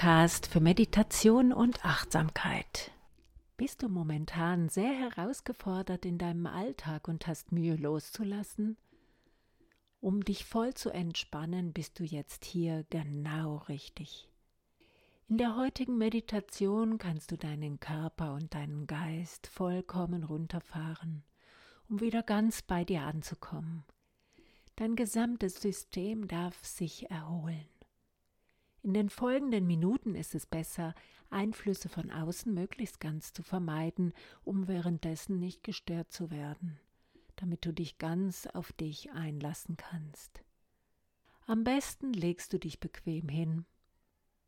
Podcast für Meditation und Achtsamkeit. Bist du momentan sehr herausgefordert in deinem Alltag und hast Mühe loszulassen? Um dich voll zu entspannen, bist du jetzt hier genau richtig. In der heutigen Meditation kannst du deinen Körper und deinen Geist vollkommen runterfahren, um wieder ganz bei dir anzukommen. Dein gesamtes System darf sich erholen. In den folgenden Minuten ist es besser, Einflüsse von außen möglichst ganz zu vermeiden, um währenddessen nicht gestört zu werden, damit du dich ganz auf dich einlassen kannst. Am besten legst du dich bequem hin.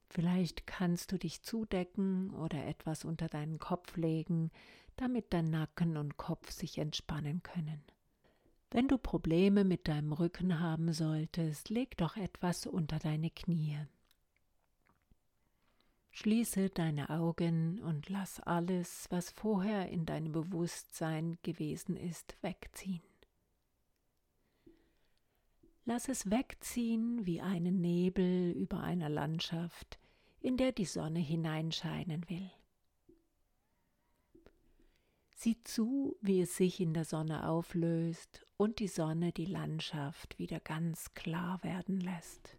Vielleicht kannst du dich zudecken oder etwas unter deinen Kopf legen, damit dein Nacken und Kopf sich entspannen können. Wenn du Probleme mit deinem Rücken haben solltest, leg doch etwas unter deine Knie. Schließe deine Augen und lass alles, was vorher in deinem Bewusstsein gewesen ist, wegziehen. Lass es wegziehen wie einen Nebel über einer Landschaft, in der die Sonne hineinscheinen will. Sieh zu, wie es sich in der Sonne auflöst und die Sonne die Landschaft wieder ganz klar werden lässt.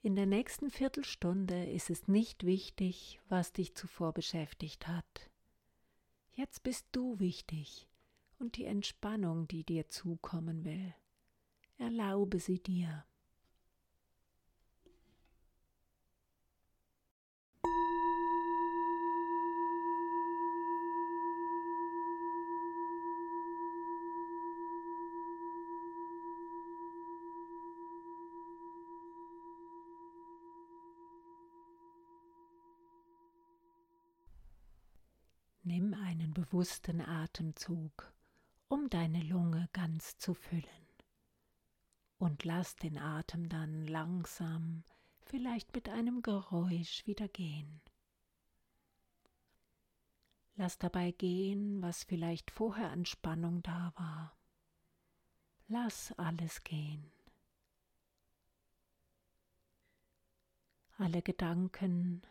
In der nächsten Viertelstunde ist es nicht wichtig, was dich zuvor beschäftigt hat. Jetzt bist du wichtig und die Entspannung, die dir zukommen will. Erlaube sie dir. Einen bewussten Atemzug, um deine Lunge ganz zu füllen. Und lass den Atem dann langsam, vielleicht mit einem Geräusch wieder gehen. Lass dabei gehen, was vielleicht vorher an Spannung da war. Lass alles gehen. Alle Gedanken,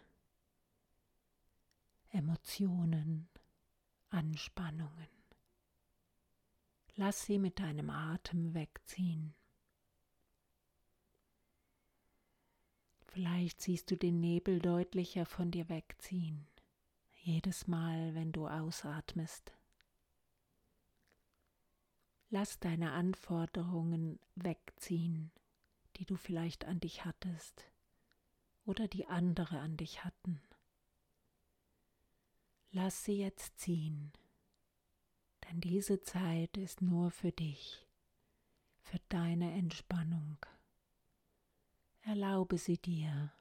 Emotionen, Anspannungen. Lass sie mit deinem Atem wegziehen. Vielleicht siehst du den Nebel deutlicher von dir wegziehen, jedes Mal, wenn du ausatmest. Lass deine Anforderungen wegziehen, die du vielleicht an dich hattest oder die andere an dich hatten. Lass sie jetzt ziehen, denn diese Zeit ist nur für dich, für deine Entspannung. Erlaube sie dir.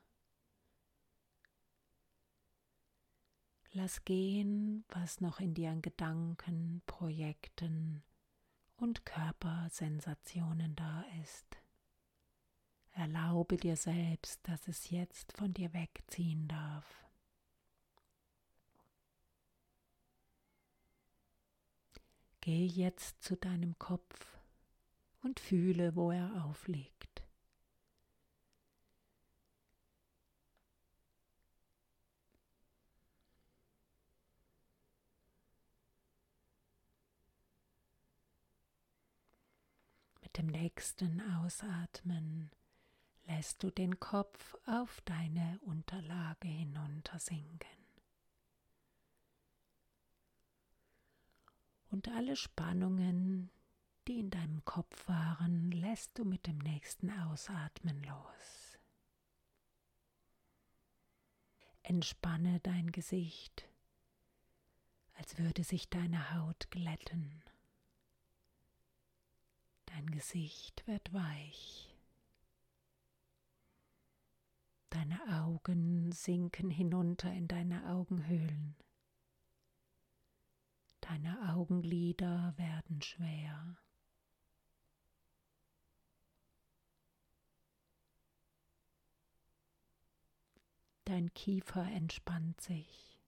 Lass gehen, was noch in dir an Gedanken, Projekten und Körpersensationen da ist. Erlaube dir selbst, dass es jetzt von dir wegziehen darf. Geh jetzt zu deinem Kopf und fühle, wo er aufliegt. Mit dem nächsten Ausatmen lässt du den Kopf auf deine Unterlage hinuntersinken. Und alle Spannungen, die in deinem Kopf waren, lässt du mit dem nächsten Ausatmen los. Entspanne dein Gesicht, als würde sich deine Haut glätten. Dein Gesicht wird weich. Deine Augen sinken hinunter in deine Augenhöhlen. Augenlider werden schwer. Dein Kiefer entspannt sich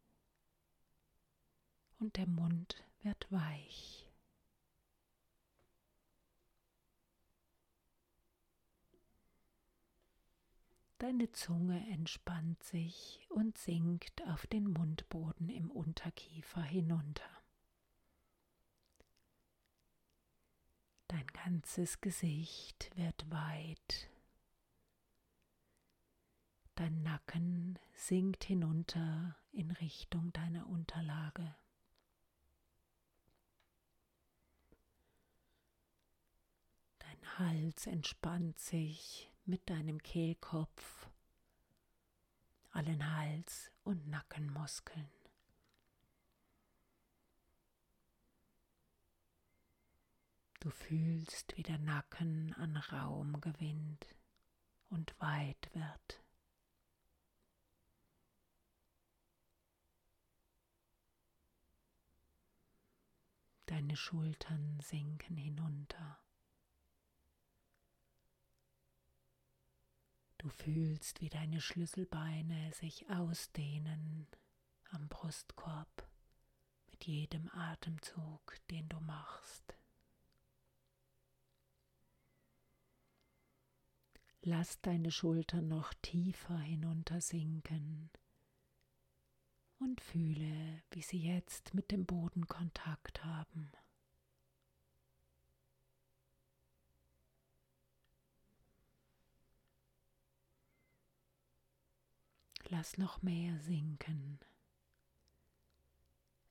und der Mund wird weich. Deine Zunge entspannt sich und sinkt auf den Mundboden im Unterkiefer hinunter. Dein ganzes Gesicht wird weit. Dein Nacken sinkt hinunter in Richtung deiner Unterlage. Dein Hals entspannt sich mit deinem Kehlkopf, allen Hals- und Nackenmuskeln. Du fühlst, wie der Nacken an Raum gewinnt und weit wird. Deine Schultern sinken hinunter. Du fühlst, wie deine Schlüsselbeine sich ausdehnen am Brustkorb mit jedem Atemzug, den du machst. Lass deine Schultern noch tiefer hinuntersinken und fühle, wie sie jetzt mit dem Boden Kontakt haben. Lass noch mehr sinken.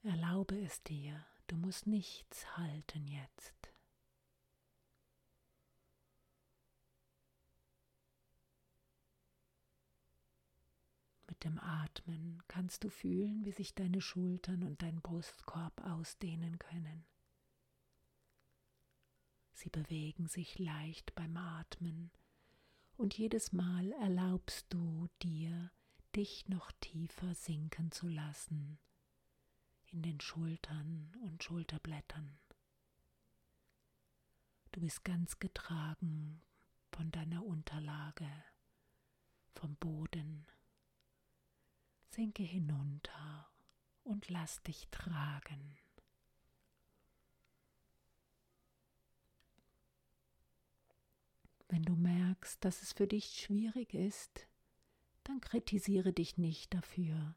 Erlaube es dir, du musst nichts halten jetzt. Mit dem Atmen kannst du fühlen, wie sich deine Schultern und dein Brustkorb ausdehnen können. Sie bewegen sich leicht beim Atmen und jedes Mal erlaubst du dir, dich noch tiefer sinken zu lassen in den Schultern und Schulterblättern. Du bist ganz getragen von deiner Unterlage, vom Boden Sinke hinunter und lass dich tragen. Wenn du merkst, dass es für dich schwierig ist, dann kritisiere dich nicht dafür,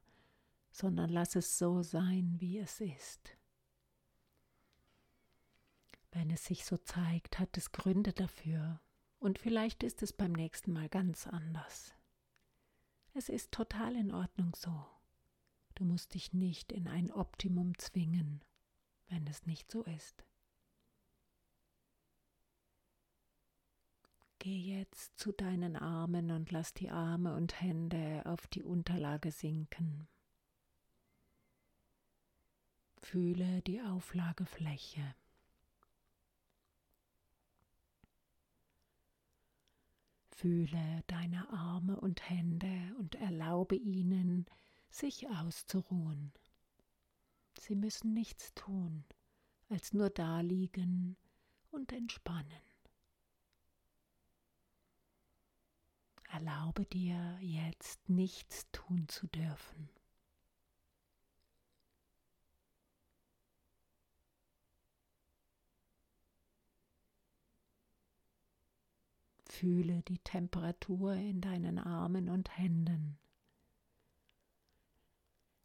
sondern lass es so sein, wie es ist. Wenn es sich so zeigt, hat es Gründe dafür, und vielleicht ist es beim nächsten Mal ganz anders. Es ist total in Ordnung so. Du musst dich nicht in ein Optimum zwingen, wenn es nicht so ist. Geh jetzt zu deinen Armen und lass die Arme und Hände auf die Unterlage sinken. Fühle die Auflagefläche. Fühle deine Arme und Hände und erlaube ihnen, sich auszuruhen. Sie müssen nichts tun, als nur daliegen und entspannen. Erlaube dir jetzt nichts tun zu dürfen. Fühle die Temperatur in deinen Armen und Händen.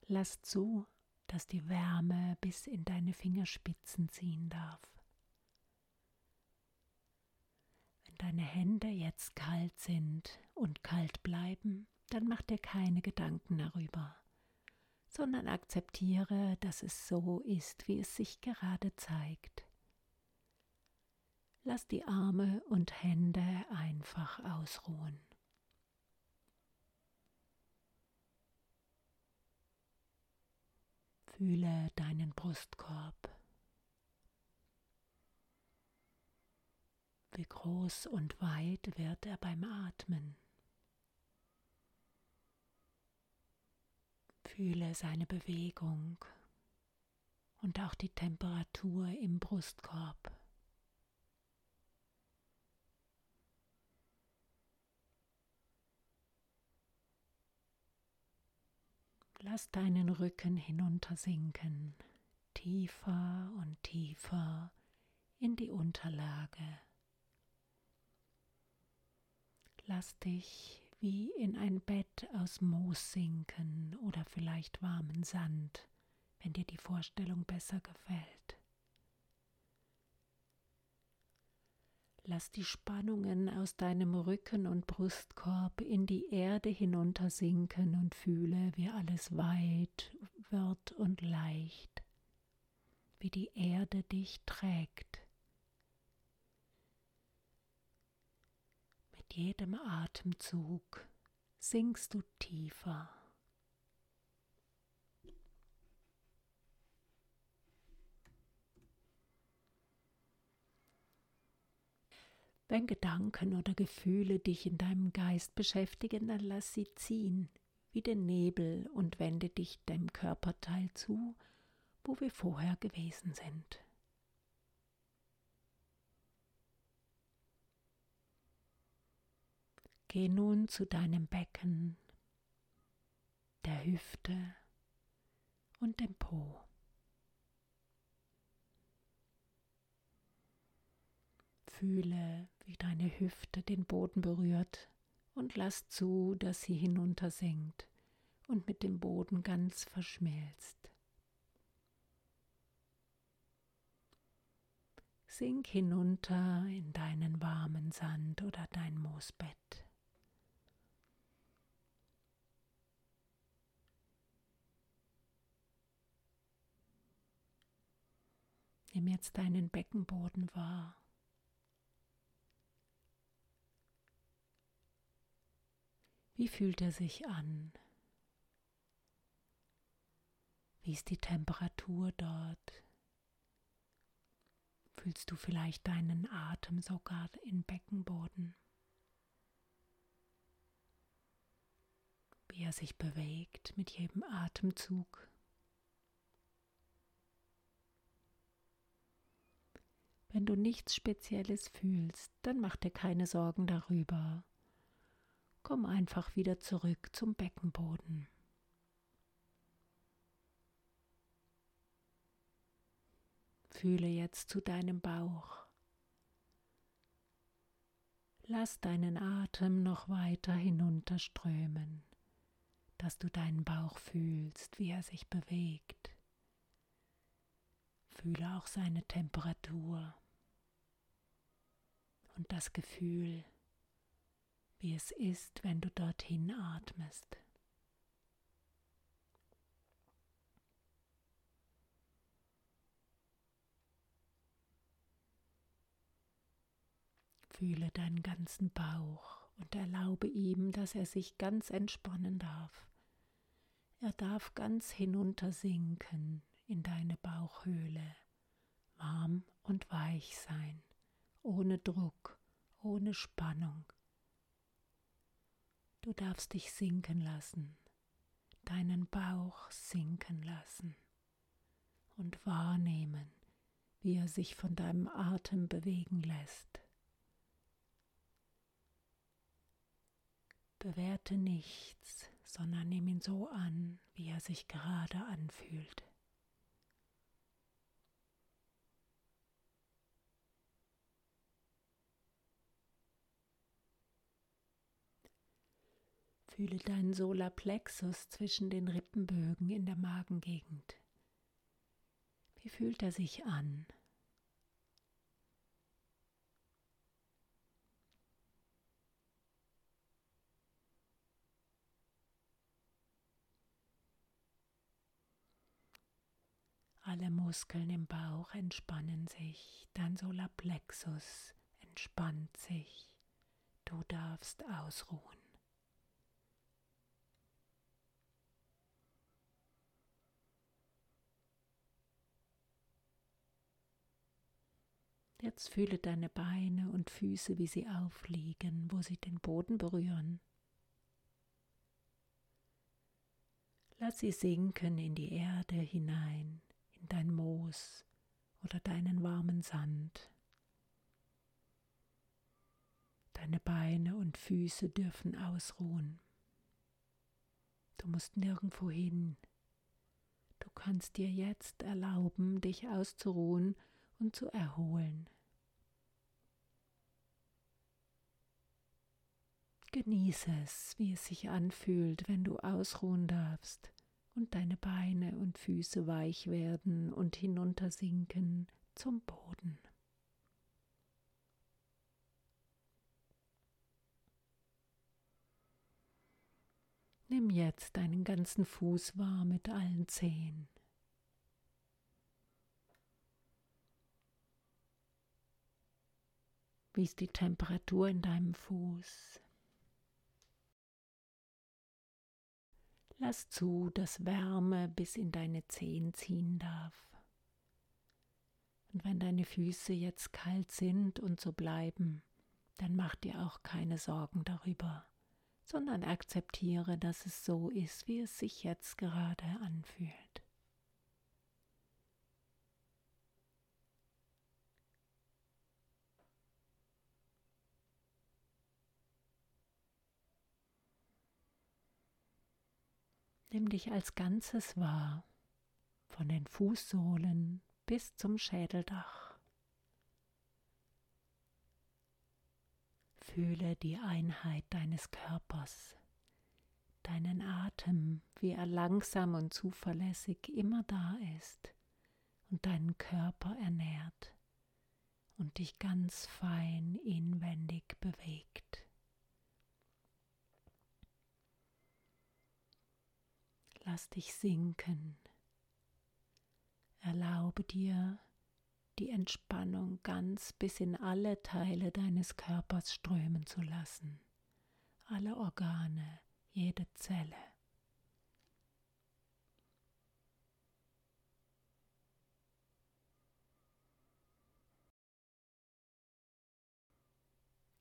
Lass zu, dass die Wärme bis in deine Fingerspitzen ziehen darf. Wenn deine Hände jetzt kalt sind und kalt bleiben, dann mach dir keine Gedanken darüber, sondern akzeptiere, dass es so ist, wie es sich gerade zeigt. Lass die Arme und Hände einfach ausruhen. Fühle deinen Brustkorb. Wie groß und weit wird er beim Atmen. Fühle seine Bewegung und auch die Temperatur im Brustkorb. Lass deinen Rücken hinuntersinken, tiefer und tiefer in die Unterlage. Lass dich wie in ein Bett aus Moos sinken oder vielleicht warmen Sand, wenn dir die Vorstellung besser gefällt. Lass die Spannungen aus deinem Rücken und Brustkorb in die Erde hinuntersinken und fühle, wie alles weit wird und leicht, wie die Erde dich trägt. Mit jedem Atemzug sinkst du tiefer. Wenn Gedanken oder Gefühle dich in deinem Geist beschäftigen, dann lass sie ziehen, wie den Nebel, und wende dich dem Körperteil zu, wo wir vorher gewesen sind. Geh nun zu deinem Becken, der Hüfte und dem Po. Fühle, wie deine Hüfte den Boden berührt und lass zu, dass sie hinuntersinkt und mit dem Boden ganz verschmilzt. Sink hinunter in deinen warmen Sand oder dein Moosbett. Nimm jetzt deinen Beckenboden wahr. Wie fühlt er sich an? Wie ist die Temperatur dort? Fühlst du vielleicht deinen Atem sogar im Beckenboden? Wie er sich bewegt mit jedem Atemzug. Wenn du nichts Spezielles fühlst, dann mach dir keine Sorgen darüber. Komm einfach wieder zurück zum Beckenboden. Fühle jetzt zu deinem Bauch. Lass deinen Atem noch weiter hinunterströmen, dass du deinen Bauch fühlst, wie er sich bewegt. Fühle auch seine Temperatur und das Gefühl, wie es ist, wenn du dorthin atmest. Fühle deinen ganzen Bauch und erlaube ihm, dass er sich ganz entspannen darf. Er darf ganz hinuntersinken in deine Bauchhöhle, warm und weich sein, ohne Druck, ohne Spannung. Du darfst dich sinken lassen, deinen Bauch sinken lassen und wahrnehmen, wie er sich von deinem Atem bewegen lässt. Bewerte nichts, sondern nimm ihn so an, wie er sich gerade anfühlt. Fühle deinen Solarplexus zwischen den Rippenbögen in der Magengegend. Wie fühlt er sich an? Alle Muskeln im Bauch entspannen sich, dein Solarplexus entspannt sich. Du darfst ausruhen. Jetzt fühle deine Beine und Füße, wie sie aufliegen, wo sie den Boden berühren. Lass sie sinken in die Erde hinein, in dein Moos oder deinen warmen Sand. Deine Beine und Füße dürfen ausruhen. Du musst nirgendwo hin. Du kannst dir jetzt erlauben, dich auszuruhen und zu erholen. Genieße es, wie es sich anfühlt, wenn du ausruhen darfst und deine Beine und Füße weich werden und hinuntersinken zum Boden. Nimm jetzt deinen ganzen Fuß wahr mit allen Zehen. Wie ist die Temperatur in deinem Fuß? Lass zu, dass Wärme bis in deine Zehen ziehen darf. Und wenn deine Füße jetzt kalt sind und so bleiben, dann mach dir auch keine Sorgen darüber, sondern akzeptiere, dass es so ist, wie es sich jetzt gerade anfühlt. Nimm dich als Ganzes wahr, von den Fußsohlen bis zum Schädeldach. Fühle die Einheit deines Körpers, deinen Atem, wie er langsam und zuverlässig immer da ist und deinen Körper ernährt und dich ganz fein inwendig bewegt. Lass dich sinken. Erlaube dir, die Entspannung ganz bis in alle Teile deines Körpers strömen zu lassen, alle Organe, jede Zelle.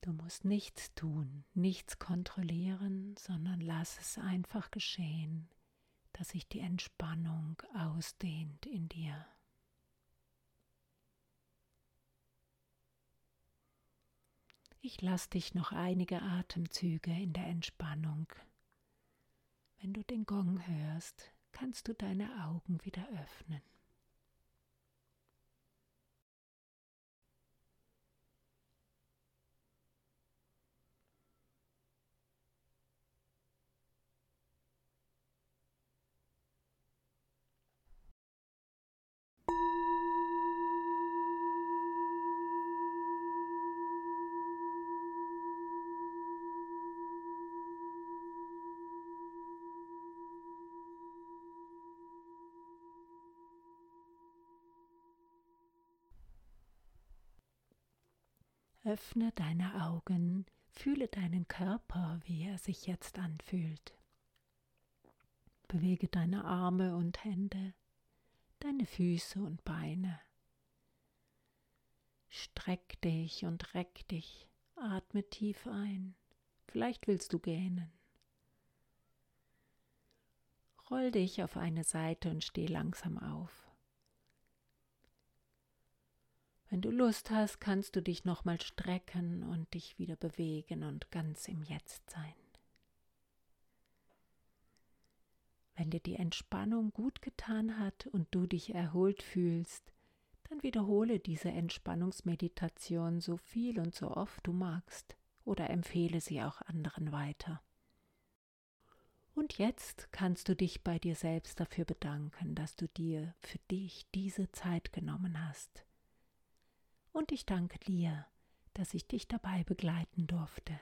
Du musst nichts tun, nichts kontrollieren, sondern lass es einfach geschehen, dass sich die Entspannung ausdehnt in dir. Ich lasse dich noch einige Atemzüge in der Entspannung. Wenn du den Gong hörst, kannst du deine Augen wieder öffnen. Öffne deine Augen, fühle deinen Körper, wie er sich jetzt anfühlt. Bewege deine Arme und Hände, deine Füße und Beine. Streck dich und reck dich, atme tief ein. Vielleicht willst du gähnen. Roll dich auf eine Seite und steh langsam auf. Wenn du Lust hast, kannst du dich nochmal strecken und dich wieder bewegen und ganz im Jetzt sein. Wenn dir die Entspannung gut getan hat und du dich erholt fühlst, dann wiederhole diese Entspannungsmeditation so viel und so oft du magst oder empfehle sie auch anderen weiter. Und jetzt kannst du dich bei dir selbst dafür bedanken, dass du dir für dich diese Zeit genommen hast und ich danke dir, dass ich dich dabei begleiten durfte.